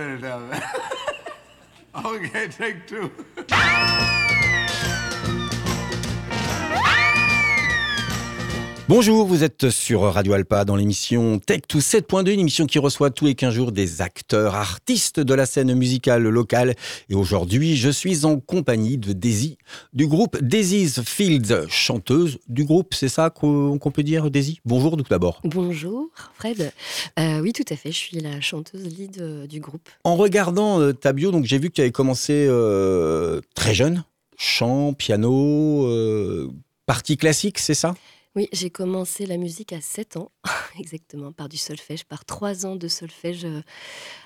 a minute. okay, take two. Bonjour, vous êtes sur Radio Alpa dans l'émission Tech to 7.2, une émission qui reçoit tous les 15 jours des acteurs, artistes de la scène musicale locale. Et aujourd'hui, je suis en compagnie de Daisy, du groupe Daisy's Fields, chanteuse du groupe, c'est ça qu'on peut dire, Daisy? Bonjour tout d'abord. Bonjour, Fred. Euh, oui, tout à fait, je suis la chanteuse lead euh, du groupe. En regardant euh, ta bio, donc j'ai vu que tu avais commencé très jeune, chant, piano, partie classique, c'est ça? Oui, j'ai commencé la musique à 7 ans, exactement, par du solfège, par 3 ans de solfège euh,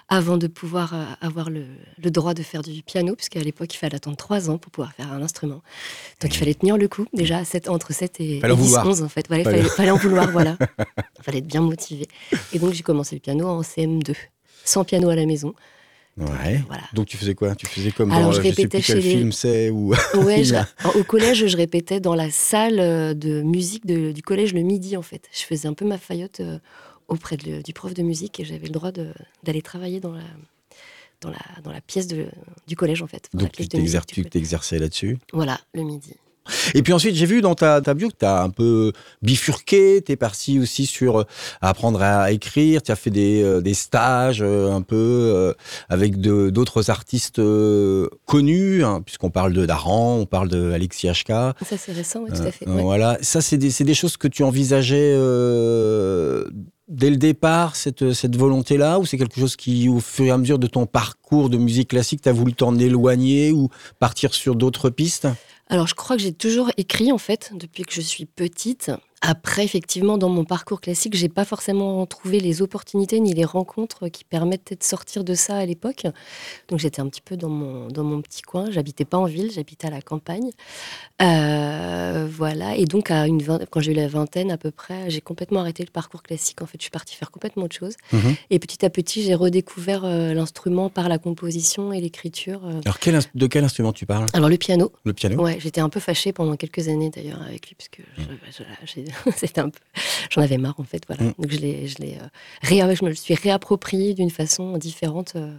avant de pouvoir euh, avoir le, droit de faire du piano, puisqu'à l'époque, il fallait attendre 3 ans pour pouvoir faire un instrument. Donc, il fallait tenir le coup, déjà à 7, entre 7 et, 10, 11, en fait. il fallait, en vouloir, voilà. Il fallait être bien motivé. Et donc, j'ai commencé le piano en CM2, sans piano à la maison. Ouais. Voilà. Donc tu faisais quoi? Tu faisais comme Alors, dans, je répétais sais plus quel film c'est ou ouais, au collège, je répétais dans la salle euh, de musique du collège le midi en fait. Je faisais un peu ma faillotte euh, auprès du prof de musique et j'avais le droit d'aller travailler dans la dans la, dans la pièce de, du collège en fait. Donc tu t'exerçais là-dessus? Voilà, le midi. Et puis ensuite, j'ai vu dans ta, ta bio que tu as un peu bifurqué, tu es parti aussi sur euh, apprendre à écrire, tu as fait des, euh, des stages euh, un peu avec d'autres artistes connus, hein, puisqu'on parle de Daran, on parle de Alexis HK. Ça c'est récent, oui, tout à fait. Voilà, ça c'est des, des, choses que tu envisageais dès le départ, cette, cette volonté-là, ou c'est quelque chose qui, au fur et à mesure de ton parcours de musique classique, tu as voulu t'en éloigner ou partir sur d'autres pistes? Alors, je crois que j'ai toujours écrit, en fait, depuis que je suis petite. Après, effectivement, dans mon parcours classique, j'ai pas forcément trouvé les opportunités ni les rencontres qui permettaient de sortir de ça à l'époque. Donc j'étais un petit peu dans mon, dans mon petit coin. J'habitais pas en ville, j'habitais à la campagne. Euh, voilà. Et donc, à une quand j'ai eu la vingtaine à peu près, j'ai complètement arrêté le parcours classique. En fait, je suis partie faire complètement autre chose. Mhm. Et petit à petit, j'ai redécouvert euh, l'instrument par la composition et l'écriture. Euh. Alors, quel, de quel instrument tu parles? Alors, le piano. Le piano Ouais, j'étais un peu fâchée pendant quelques années d'ailleurs avec lui, parce que j'ai c'était un peu, j'en avais marre en fait, voilà. Mm. Donc je l'ai, je l'ai, euh, je me le suis réapproprié d'une façon différente euh,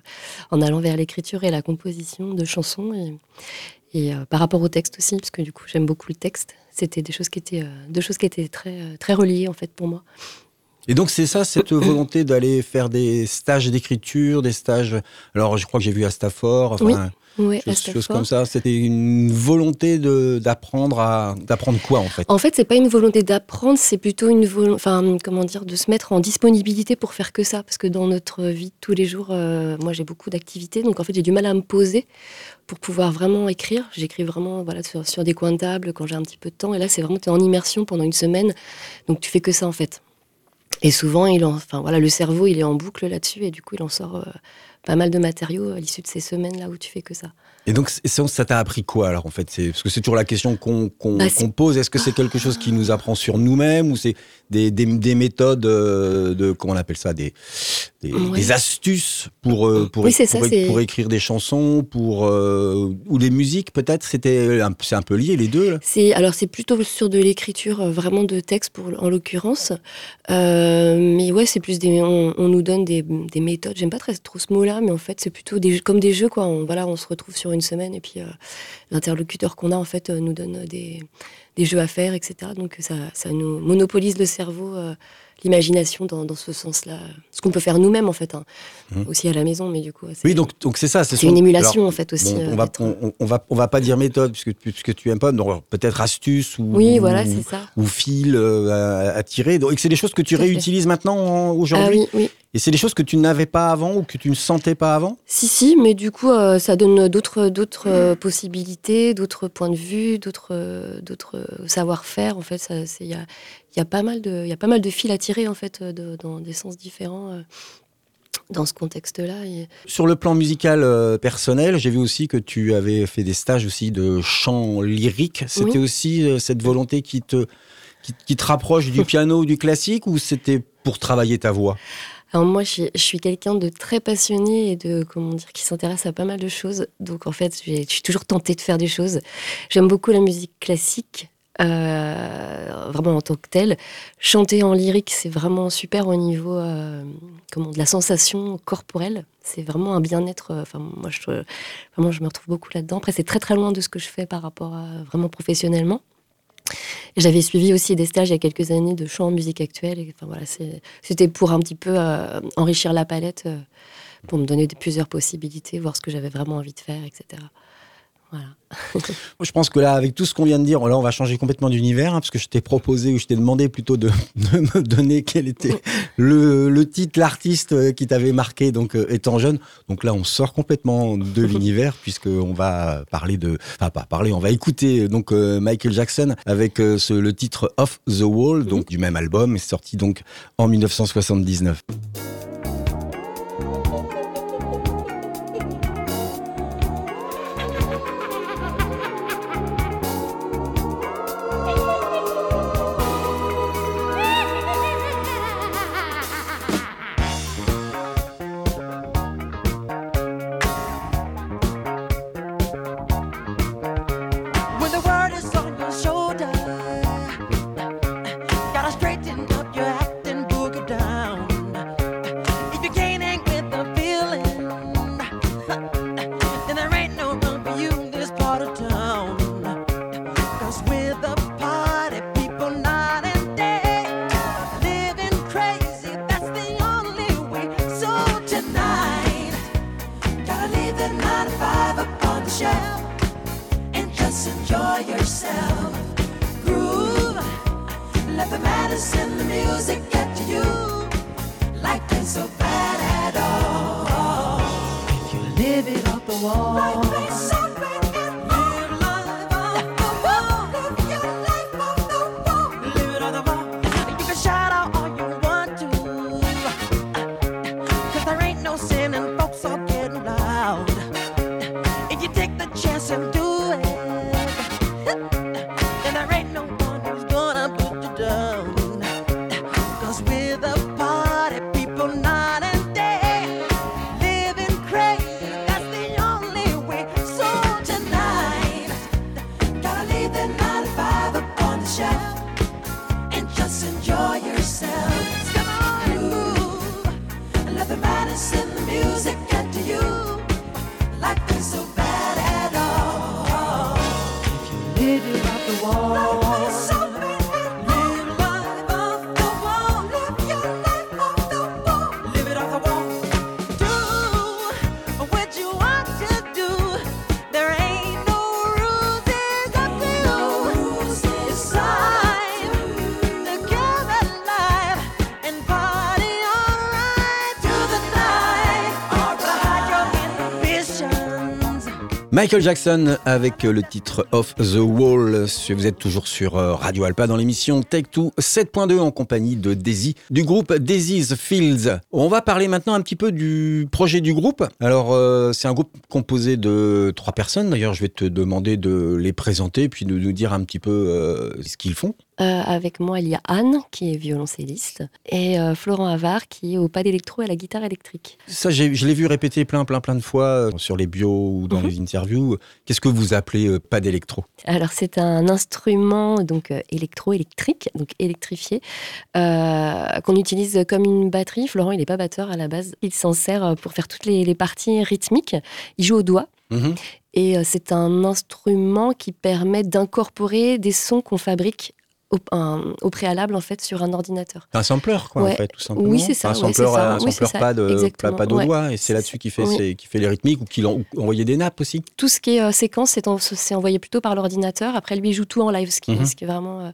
en allant vers l'écriture et la composition de chansons et, et euh, par rapport au texte aussi, parce que du coup j'aime beaucoup le texte. C'était des choses qui étaient, deux choses qui étaient très, très reliées en fait pour moi. Et donc c'est ça, cette volonté d'aller faire des stages d'écriture, des stages. Alors je crois que j'ai vu à Stafford. Enfin, oui, choses, comme ça. C'était une volonté d'apprendre à d'apprendre quoi en fait? En fait, c'est pas une volonté d'apprendre, c'est plutôt une volonté, enfin comment dire, de se mettre en disponibilité pour faire que ça, parce que dans notre vie de tous les jours, euh, moi j'ai beaucoup d'activités, donc en fait j'ai du mal à me poser pour pouvoir vraiment écrire. J'écris vraiment voilà sur, sur, des coins de table quand j'ai un petit peu de temps, et là c'est vraiment es en immersion pendant une semaine, donc tu fais que ça en fait. Et souvent, il enfin voilà, le cerveau il est en boucle là-dessus, et du coup il en sort. Euh, pas mal de matériaux à l'issue de ces semaines-là où tu fais que ça. Et donc, ça t'a appris quoi alors en fait? Parce que c'est toujours la question qu'on bah, pose. Est-ce que c'est quelque chose qui nous apprend sur nous-mêmes ou c'est des, des, méthodes euh, de, comment on appelle ça Des, des, astuces pour, euh, pour, pour, écrire des chansons pour, euh, ou des musiques peut-être? C'était C'est un peu lié les deux Alors c'est plutôt sur de l'écriture vraiment de texte pour, en l'occurrence. mais ouais, c'est plus des, on, nous donne des, méthodes. J'aime pas très, trop ce mot-là, mais en fait c'est plutôt des, comme des jeux. Quoi. On, voilà, on se retrouve sur une semaine et puis euh, l'interlocuteur qu'on a en fait euh, nous donne des, des, jeux à faire, etc. Donc ça, ça nous monopolise le cerveau euh, l'imagination dans, dans, ce sens-là. Ce qu'on peut faire nous-mêmes, en fait, hein. mmh. aussi à la maison, mais du coup. Oui, donc donc c'est ça. C'est une émulation, en fait, aussi. on, va, on, va, on va pas dire méthode, puisque, puisque tu aimes pas, donc peut-être astuce ou, oui, voilà, ça. ou fil à, tirer. Donc c'est des choses que tu réutilises maintenant, aujourd'hui ah, oui, oui. Et c'est des choses que tu n'avais pas avant ou que tu ne sentais pas avant? Si, si, mais du coup, euh, ça donne d'autres, d'autres euh, possibilités, d'autres points de vue, d'autres, euh, d'autres savoir-faire. En fait, il y a, y, a pas mal de, y a pas mal de fils à tirer, en fait, dans des sens différents. dans ce contexte-là. Sur le plan musical personnel, j'ai vu aussi que tu avais fait des stages aussi de chant lyrique. C'était aussi cette volonté qui te, qui, qui te rapproche du piano ou du classique ou c'était pour travailler ta voix? Alors moi, je suis, quelqu'un de très passionné et de comment dire qui s'intéresse à pas mal de choses. Donc en fait, je suis toujours tentée de faire des choses. J'aime beaucoup la musique classique. Vraiment en tant que tel. Chanter en lyrique, c'est vraiment super au niveau comment, de la sensation corporelle. C'est vraiment un bien-être. Enfin, moi, je, vraiment, je me retrouve beaucoup là-dedans. Après, c'est très très loin de ce que je fais par rapport à vraiment professionnellement. J'avais suivi aussi des stages il y a quelques années de chant en musique actuelle. Voilà, c'était pour un petit peu euh, enrichir la palette, euh, pour me donner plusieurs possibilités, voir ce que j'avais vraiment envie de faire, etc. Voilà. je pense que là, avec tout ce qu'on vient de dire, là, on va changer complètement d'univers, hein, parce que je t'ai proposé ou je t'ai demandé plutôt de, me donner quel était le, titre, l'artiste euh, qui t'avait marqué, donc euh, étant jeune. Donc là, on sort complètement de l'univers, puisqu'on va parler de, enfin pas parler, on va écouter donc euh, Michael Jackson avec le titre Off the Wall, donc du même album, sorti donc en 1979. Michael Jackson avec le titre Off the Wall. Vous êtes toujours sur euh, Radio Alpa dans l'émission Take 2 7.2 en compagnie de Daisy du groupe Daisy's Fields. On va parler maintenant un petit peu du projet du groupe. Alors euh, c'est un groupe composé de trois personnes. D'ailleurs je vais te demander de les présenter puis de nous dire un petit peu euh, ce qu'ils font. Euh, avec moi, il y a Anne, qui est violoncelliste, et euh, Florent Havard, qui est au pas d'électro et à la guitare électrique. Ça, je l'ai vu répéter plein, plein, plein de fois euh, sur les bios ou dans mhm. les interviews. Qu'est-ce que vous appelez pas d'électro? Alors, c'est un instrument donc électro-électrique, donc électrifié, qu'on utilise comme une batterie. Florent, il n'est pas batteur à la base. Il s'en sert pour faire toutes les, parties rythmiques. Il joue au doigt. Mhm. Et c'est un instrument qui permet d'incorporer des sons qu'on fabrique au, préalable en fait sur un ordinateur. Un sampler quoi en fait tout simplement. Oui c'est ça. Un sampler, un sampler pas de pas, de doigts et c'est là-dessus qui fait qui fait les rythmiques ou qui envoyait des nappes aussi. Tout ce qui est euh, séquence c'est envoyé plutôt par l'ordinateur. Après lui il joue tout en live ce qui, mhm. ce qui est vraiment euh,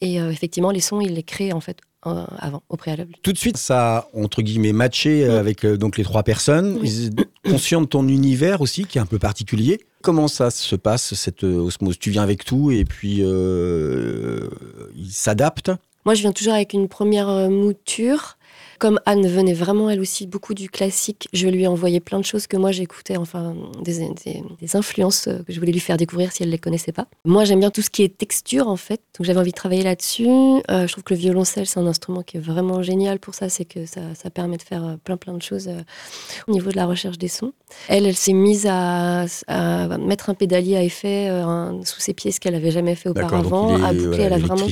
et euh, effectivement les sons il les crée en fait avant, au préalable. Tout de suite, ça a, entre guillemets, matché avec donc les trois personnes. Conscient de ton univers aussi, qui est un peu particulier. Comment ça se passe, cette euh, osmose? Tu viens avec tout et puis euh, il s'adapte? Moi, je viens toujours avec une première euh, mouture comme Anne venait vraiment elle aussi beaucoup du classique, je lui ai envoyé plein de choses que moi j'écoutais, enfin des, des, influences que je voulais lui faire découvrir si elle les connaissait pas. Moi j'aime bien tout ce qui est texture en fait, donc j'avais envie de travailler là-dessus. je trouve que le violoncelle c'est un instrument qui est vraiment génial pour ça, c'est que ça, ça, permet de faire plein plein de choses au niveau de la recherche des sons. Elle, elle s'est mise à, à, mettre un pédalier à effet sous ses pieds, ce qu'elle avait jamais fait auparavant, à boucler. elle a vraiment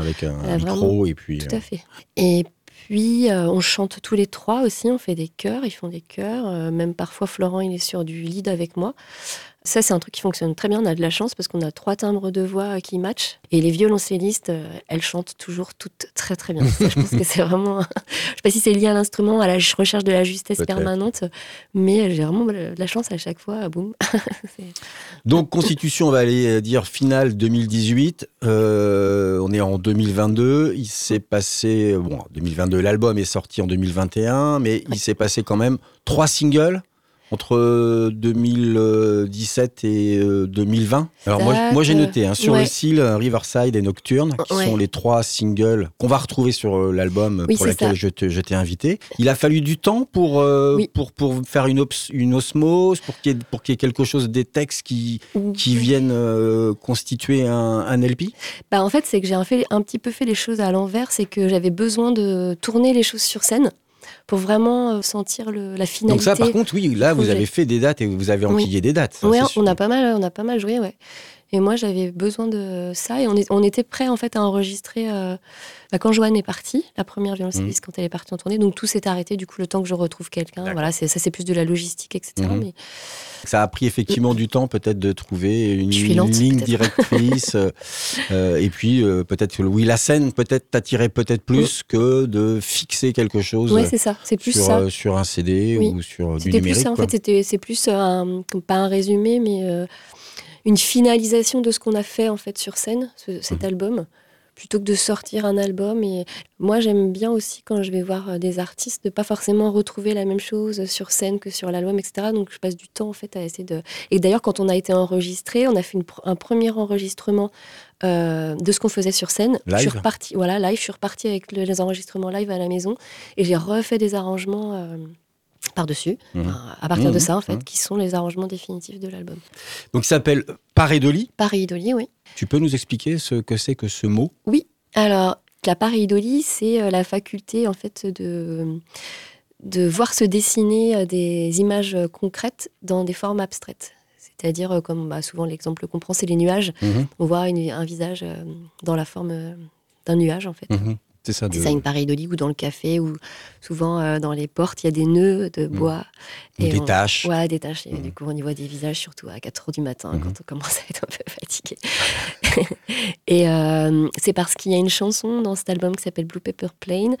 avec un, micro et puis. Tout à fait. Et puis, euh, on chante tous les trois aussi, on fait des chœurs, ils font des chœurs. Euh, même parfois, Florent, il est sur du lead avec moi. Ça, c'est un truc qui fonctionne très bien. On a de la chance parce qu'on a trois timbres de voix qui matchent. Et les violoncellistes, euh, elles chantent toujours toutes très, très bien. je pense que c'est vraiment. je sais pas si c'est lié à l'instrument, à la recherche de la justesse permanente, mais j'ai vraiment de la chance à chaque fois. Boum. Donc, Constitution, on va aller euh, dire finale 2018. Euh, on est en 2022. Il s'est passé. Bon, 2022, l'album est sorti en 2021, mais il s'est passé quand même trois singles entre 2017 et 2020. Euh, Alors moi, moi j'ai noté hein, sur le style Riverside et Nocturne, qui sont les trois singles qu'on va retrouver sur euh, l'album pour lequel je t'ai invité. Il a fallu du temps pour, euh, pour, pour faire une, une osmose, pour qu'il y, ait, quelque chose des textes qui, qui viennent constituer un, un LP bah, En fait, c'est que j'ai un, un petit peu fait les choses à l'envers, c'est que j'avais besoin de tourner les choses sur scène pour vraiment euh, sentir le, la finalité. Donc ça, par contre, oui, là, vous avez fait des dates et vous avez enquillé des dates. Oui, on a pas mal, on a pas mal joué, ouais. Et moi, j'avais besoin de ça et on, on était prêt en fait à enregistrer. Euh, bah, quand Joanne est partie, la première violoncelliste, mmh. quand elle est partie en tournée, donc tout s'est arrêté du coup le temps que je retrouve quelqu'un. Voilà, ça c'est plus de la logistique, etc. Mmh. Mais... Ça a pris effectivement du temps peut-être de trouver une, ligne directrice. Euh, et puis peut-être que oui, la scène peut-être t'attirait peut-être plus que de fixer quelque chose. Oui, c'est ça. C'est plus sur, ça. sur un CD ou sur du numérique. Plus ça, en fait, c'est plus un, pas un résumé, mais une finalisation de ce qu'on a fait en fait sur scène, cet mhm. album, plutôt que de sortir un album. Et moi, j'aime bien aussi quand je vais voir euh, des artistes de pas forcément retrouver la même chose sur scène que sur l'album, etc. Donc, je passe du temps en fait à essayer de. Et d'ailleurs, quand on a été enregistré, on a fait un premier enregistrement euh, de ce qu'on faisait sur scène. Live. Je suis repartie, voilà, live. Je suis repartie avec les enregistrements live à la maison et j'ai refait des arrangements. Euh, par-dessus, mhm. à partir de mhm. ça, en fait, mhm. qui sont les arrangements définitifs de l'album. Donc, il s'appelle pareidolie Pareidolie, oui. Tu peux nous expliquer ce que c'est que ce mot? Oui. Alors, la pareidolie, c'est euh, la faculté, en fait, de, de voir se dessiner euh, des images concrètes dans des formes abstraites. C'est-à-dire, euh, comme bah, souvent l'exemple qu'on prend, c'est les nuages. On voit un visage dans la forme d'un nuage, en fait. C'est ça. C'est ça, une pareidolie ou dans le café, ou souvent euh, dans les portes, il y a des nœuds de mm. bois. Et des taches. Ouais, des taches. Et mm. du coup, on y voit des visages, surtout à 4 h du matin, mm-hmm. quand on commence à être un peu fatigué. et euh, c'est parce qu'il y a une chanson dans cet album qui s'appelle Blue Pepper Plane.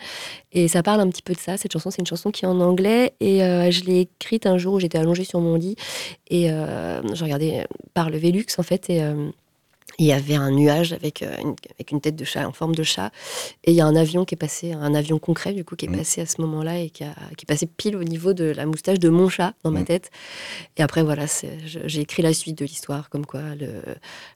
Et ça parle un petit peu de ça. Cette chanson, c'est une chanson qui est en anglais. Et euh, je l'ai écrite un jour où j'étais allongée sur mon lit. Et je regardais par le Velux, en fait. Et il y avait un nuage avec euh, une, avec une tête de chat en forme de chat. Et il y a un avion qui est passé, un avion concret du coup, qui est mmh. passé à ce moment-là et qui, a, qui est passé pile au niveau de la moustache de mon chat dans ma mmh. tête. Et après, voilà, j'ai écrit la suite de l'histoire, comme quoi le,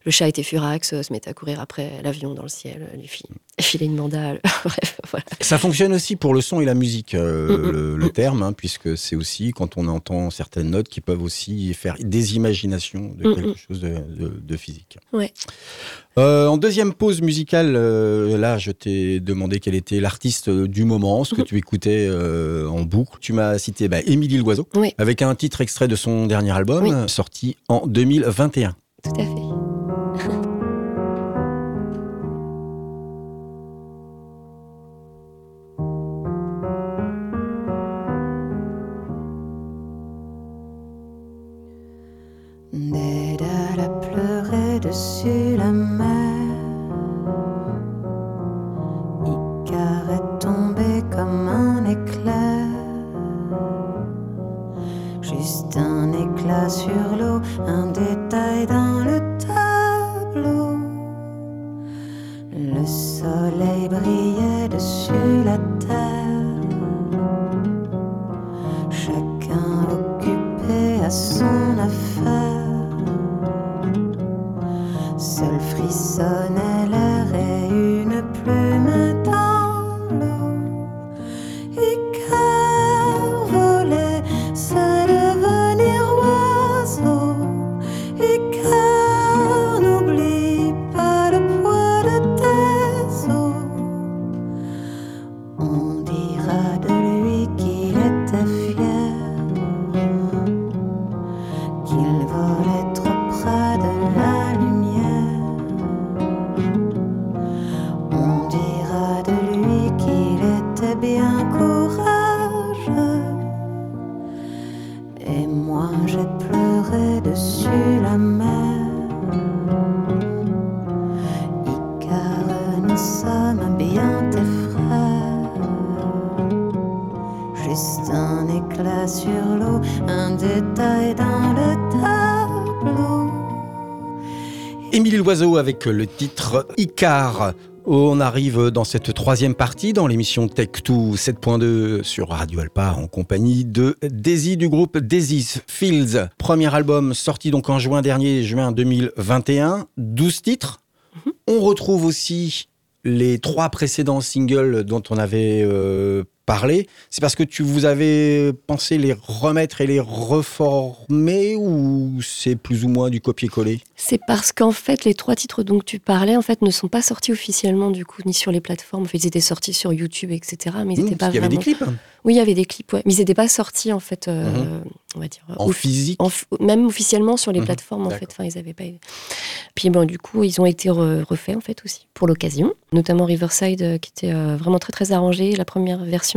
le, chat était furax, se mettait à courir après l'avion dans le ciel, les filles filer une mandale. Bref, voilà. Ça fonctionne aussi pour le son et la musique, euh, mmh, le, terme, hein, puisque c'est aussi quand on entend certaines notes qui peuvent aussi faire des imaginations de quelque chose de, de physique. Ouais. Euh, en deuxième pause musicale, euh, là, je t'ai demandé quel était l'artiste du moment, ce que mhm. tu écoutais euh, en boucle. Tu m'as cité bah, Émilie Loiseau, avec un titre extrait de son dernier album, sorti en 2021. Tout à fait. Avec le titre Icar. On arrive dans cette troisième partie dans l'émission Tech2 7.2 sur Radio Alpa en compagnie de Daisy du groupe Daisy's Fields. Premier album sorti donc en juin dernier, juin 2021, 12 titres. Mhm. On retrouve aussi les trois précédents singles dont on avait euh, parler, c'est parce que tu vous avez pensé les remettre et les reformer ou c'est plus ou moins du copier-coller? C'est parce qu'en fait les trois titres dont tu parlais en fait ne sont pas sortis officiellement du coup ni sur les plateformes. ils étaient sortis sur YouTube etc. Mais ils n'étaient mmh, pas. Il y avait des clips. Hein. Oui, il y avait des clips, ouais. mais ils n'étaient pas sortis en fait. Euh, mmh. On va dire, en physique Même officiellement sur les mmh. plateformes en fait. Enfin, ils avaient pas. Puis bon, du coup, ils ont été refaits en fait aussi pour l'occasion, notamment Riverside euh, qui était euh, vraiment très très arrangé, la première version.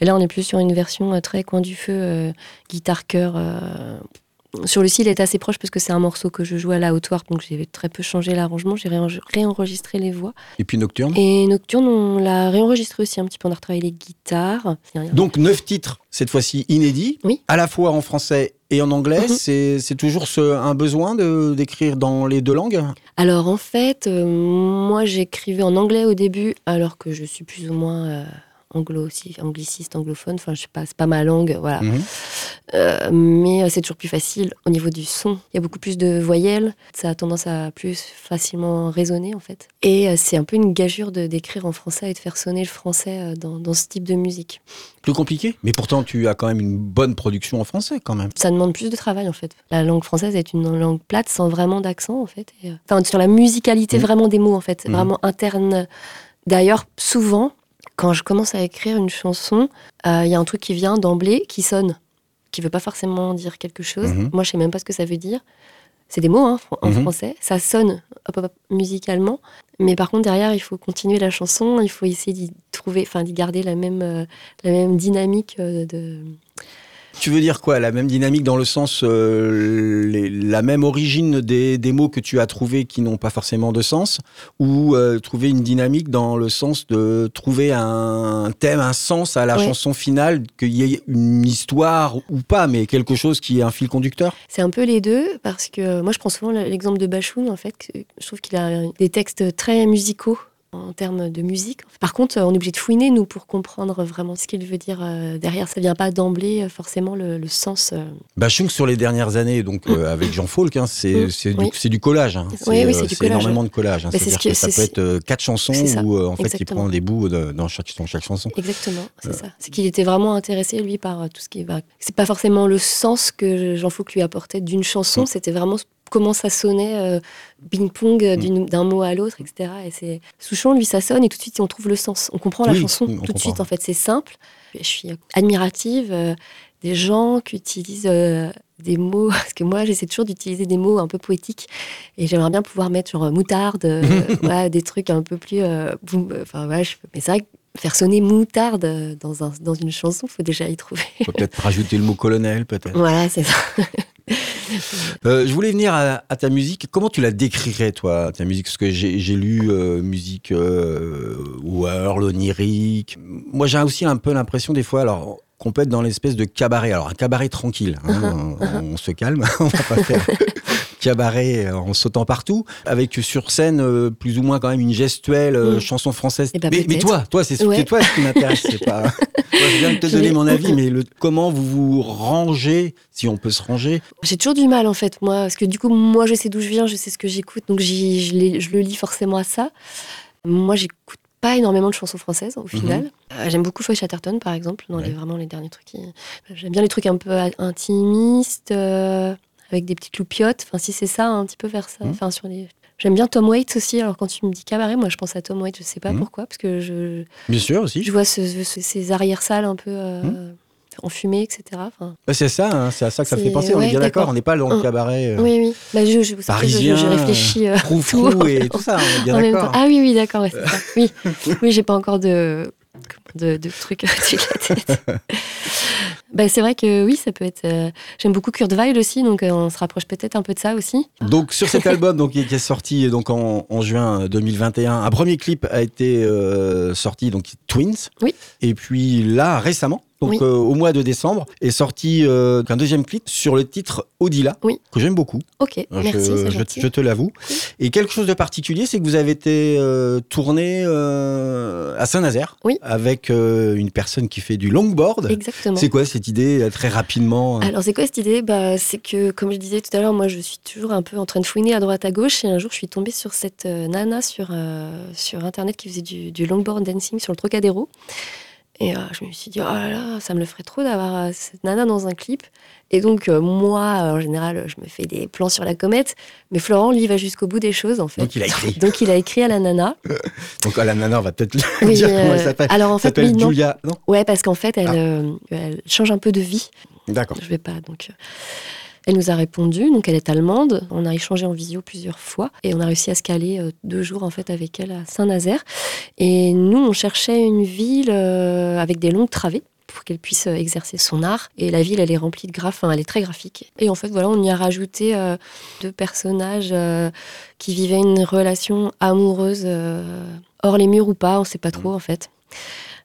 Et là, on est plus sur une version euh, très coin du feu, guitare cœur. Sur le site, il est assez proche parce que c'est un morceau que je joue à la haute donc j'ai très peu changé l'arrangement. J'ai réenregistré les voix. Et puis Nocturne? Et Nocturne, on l'a réenregistré aussi un petit peu. On a retravaillé les guitares. Donc neuf titres, cette fois-ci inédits, oui. à la fois en français et en anglais, mhm. c'est toujours ce, un besoin d'écrire dans les deux langues? Alors en fait, euh, moi j'écrivais en anglais au début, alors que je suis plus ou moins euh, anglo aussi, angliciste, anglophone. Enfin, je sais pas, c'est pas ma langue, voilà. Mhm. Euh, mais c'est toujours plus facile au niveau du son. Il y a beaucoup plus de voyelles. Ça a tendance à plus facilement résonner en fait. Et c'est un peu une gageure de d'écrire en français et de faire sonner le français dans, dans ce type de musique plus compliqué? Mais pourtant, tu as quand même une bonne production en français, quand même. Ça demande plus de travail, en fait. La langue française est une langue plate, sans vraiment d'accent, en fait. Euh, enfin, sur la musicalité mmh. vraiment des mots, en fait. Mmh. Vraiment interne. D'ailleurs, souvent, quand je commence à écrire une chanson, euh, il y a un truc qui vient d'emblée, qui sonne, qui veut pas forcément dire quelque chose. Mmh. Moi, je sais même pas ce que ça veut dire. C'est des mots hein, en français. Ça sonne musicalement. Mais par contre, derrière, il faut continuer la chanson, il faut essayer d'y trouver, enfin, d'y garder la même, euh, la même dynamique euh, de, tu veux dire quoi La même dynamique dans le sens, euh, la même origine des, mots que tu as trouvés qui n'ont pas forcément de sens, ou euh, trouver une dynamique dans le sens de trouver un thème, un sens à la chanson finale, qu'il y ait une histoire ou pas, mais quelque chose qui est un fil conducteur? C'est un peu les deux, parce que moi je prends souvent l'exemple de Bachoun, en fait, je trouve qu'il a des textes très musicaux en termes de musique. Par contre, on est obligé de fouiner, nous, pour comprendre vraiment ce qu'il veut dire euh, derrière. Ça vient pas d'emblée, euh, forcément, le, sens. Euh. Bachung, sur les dernières années, donc mm. avec Jean Faulk, hein, c'est mm. du, collage. Hein. Oui, oui, c'est énormément de collage. Hein. C'est-à-dire que, ça peut être quatre chansons où, en fait, il prend des bouts dans, chaque, chaque chanson. Exactement, c'est ça. C'est qu'il était vraiment intéressé, lui, par tout ce qui va. C'est pas forcément le sens que Jean Faulk lui apportait d'une chanson, mm. c'était vraiment comment ça sonnait euh, ping-pong euh, mm. d'un mot à l'autre, etc. Et c'est Souchon, lui, ça sonne et tout de suite on trouve le sens. On comprend la chanson tout de suite. En fait, c'est simple. Je suis admirative euh, des gens qui utilisent des mots parce que moi j'essaie toujours d'utiliser des mots un peu poétiques et j'aimerais bien pouvoir mettre genre moutarde, des trucs un peu plus. enfin mais c'est vrai que faire sonner moutarde dans, un, dans une chanson, il faut déjà y trouver. Faut peut-être rajouter le mot colonel, peut-être. Voilà, c'est ça. Euh, je voulais venir à, ta musique. Comment tu la décrirais, toi, ta musique? Parce que j'ai lu euh, musique euh, world, onirique. Moi, j'ai aussi un peu l'impression, des fois, alors qu'on peut être dans l'espèce de cabaret. Alors, un cabaret tranquille. Hein, on, se calme, on va pas faire cabaret en sautant partout, avec sur scène plus ou moins quand même une gestuelle mm. chanson française. Eh ben, mais, toi, toi, c'est toi ce qui m'intéresse. C'est pas. je viens de te donner mon avis, mais le, comment vous vous rangez, si on peut se ranger? J'ai toujours du mal en fait, moi, parce que du coup, moi, je sais d'où je viens, je sais ce que j'écoute, donc je, je, le lis forcément à ça. Moi, j'écoute pas énormément de chansons françaises au final. Mhm. Euh, j'aime beaucoup Foy Chatterton par exemple, dans les, vraiment les derniers trucs. J'aime bien les trucs un peu intimistes, euh, avec des petites loupiottes. Enfin, si c'est ça, un petit peu vers ça. Mhm. Enfin, sur les J'aime bien Tom Waits aussi. Alors quand tu me dis cabaret, moi je pense à Tom Waits. Je sais pas mhm. pourquoi, parce que je. Bien sûr aussi. Je vois ces arrières salles un peu. Euh, mhm. enfumées, etc. Enfin, bah, c'est ça, hein, c'est à ça que ça fait penser. on est bien d'accord, on n'est pas dans le cabaret. Euh, oui, oui. Bah, je, je, parisien, je, réfléchis. Euh, tout, et tout ça, on est bien d'accord. Ah oui, oui, d'accord. oui, oui, j'ai pas encore de, de, de trucs de la tête. Bah, c'est vrai que oui, ça peut être. Euh, j'aime beaucoup Kurt Weill aussi, donc euh, on se rapproche peut-être un peu de ça aussi. Donc sur cet album donc, qui est sorti donc, en, juin 2021, un premier clip a été euh, sorti, donc Twins. Oui. Et puis là, récemment, donc au mois de décembre, est sorti un deuxième clip sur le titre Odila, que j'aime beaucoup. Ok, merci. Je, je, te l'avoue. Et quelque chose de particulier, c'est que vous avez été tourné à Saint-Nazaire avec une personne qui fait du longboard. Exactement. C'est quoi cette idée très rapidement Alors c'est quoi cette idée? Bah, C'est que, comme je disais tout à l'heure, moi je suis toujours un peu en train de fouiner à droite à gauche et un jour je suis tombée sur cette nana sur, sur internet qui faisait du, du longboard dancing sur le Trocadéro. Et euh, je me suis dit, oh là là, ça me le ferait trop d'avoir euh, cette nana dans un clip. Et donc, euh, moi, en général, je me fais des plans sur la comète, mais Florent, lui, va jusqu'au bout des choses, en fait. Donc, il a écrit. donc, il a écrit à la nana. donc, à la nana, on va peut-être dire comment elle s'appelle. Alors, en fait, oui, Julia, non? Ouais, parce qu'en fait, elle, ah. elle, change un peu de vie. D'accord. Je vais pas, donc. Elle nous a répondu, donc elle est allemande. On a échangé en visio plusieurs fois et on a réussi à se caler euh, deux jours en fait avec elle à Saint-Nazaire. Et nous, on cherchait une ville euh, avec des longues travées pour qu'elle puisse euh, exercer son art. Et la ville, elle est remplie de graphes, elle est très graphique. Et en fait, voilà, on y a rajouté deux personnages qui vivaient une relation amoureuse hors les murs ou pas, on ne sait pas trop en fait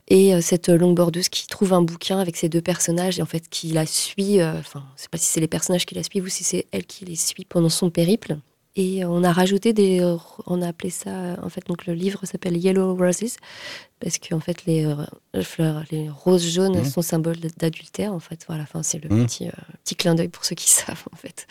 et euh, cette longboardeuse qui trouve un bouquin avec ces deux personnages et en fait qui la suit, euh, enfin, je sais pas si c'est les personnages qui la suivent ou si c'est elle qui les suit pendant son périple. Et euh, on a rajouté des, on a appelé ça, en fait, donc le livre s'appelle Yellow Roses parce qu'en fait les fleurs, les roses jaunes mmh. sont symboles d'adultère, en fait. Voilà, enfin c'est le mmh. petit petit clin d'œil pour ceux qui savent, en fait.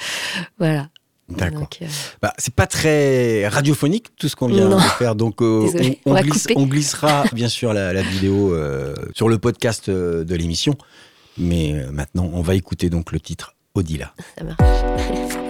Voilà. D'accord. Euh, bah, c'est pas très radiophonique tout ce qu'on vient de faire, donc euh, on, glissera bien sûr la, vidéo euh, sur le podcast de l'émission, mais maintenant on va écouter donc le titre Odila. Ça marche.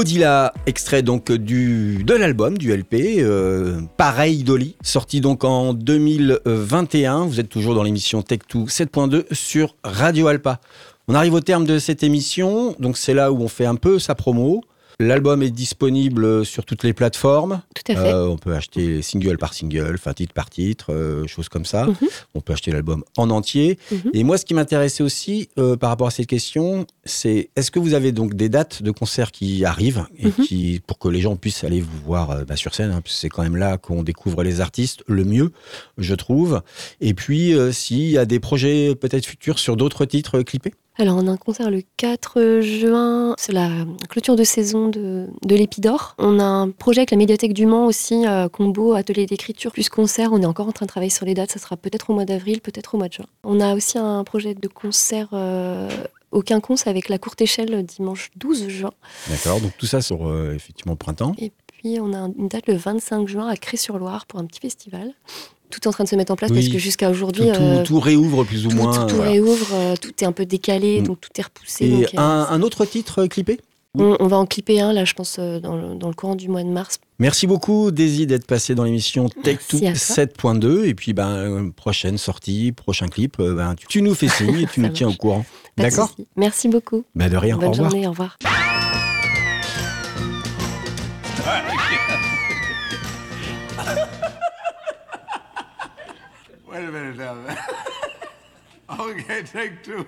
Odila, extrait donc de l'album, du LP, euh, Pareil Dolly, sorti donc en 2021. Vous êtes toujours dans l'émission Tech2 7.2 sur Radio Alpa. On arrive au terme de cette émission, donc c'est là où on fait un peu sa promo. L'album est disponible sur toutes les plateformes. Tout à fait. Euh, on peut acheter single par single, enfin titre par titre, euh, choses comme ça. Mhm. On peut acheter l'album en entier. Mhm. Et moi, ce qui m'intéressait aussi euh, par rapport à cette question, c'est est-ce que vous avez donc des dates de concerts qui arrivent et mhm. qui, pour que les gens puissent aller vous voir bah, sur scène, hein, c'est quand même là qu'on découvre les artistes le mieux, je trouve. Et puis, s'il y a des projets peut-être futurs sur d'autres titres clippés? Alors, on a un concert le 4 juin, c'est la clôture de saison de, de l'Épidore. On a un projet avec la médiathèque du Mans aussi, euh, combo, atelier d'écriture, plus concert. On est encore en train de travailler sur les dates, ça sera peut-être au mois d'avril, peut-être au mois de juin. On a aussi un projet de concert euh, au Quinconce avec la courte échelle dimanche 12 juin. D'accord, donc tout ça sur euh, effectivement printemps. Et puis on a une date le 25 juin à Cré-sur-Loire pour un petit festival tout est en train de se mettre en place parce que jusqu'à aujourd'hui. Tout, euh, réouvre plus ou moins. Tout, réouvre, euh, tout est un peu décalé, mm. donc tout est repoussé. Et un, autre titre clippé on, va en clipper un, là, je pense, euh, dans le, courant du mois de mars. Merci beaucoup, Daisy, d'être passé dans l'émission Tech 7.2. Et puis, ben, prochaine sortie, prochain clip, ben, tu, nous fais signe et tu nous tiens au courant. D'accord Merci beaucoup. Ben, de rien. Bonne journée, au revoir. Wait a minute now. okay, take two.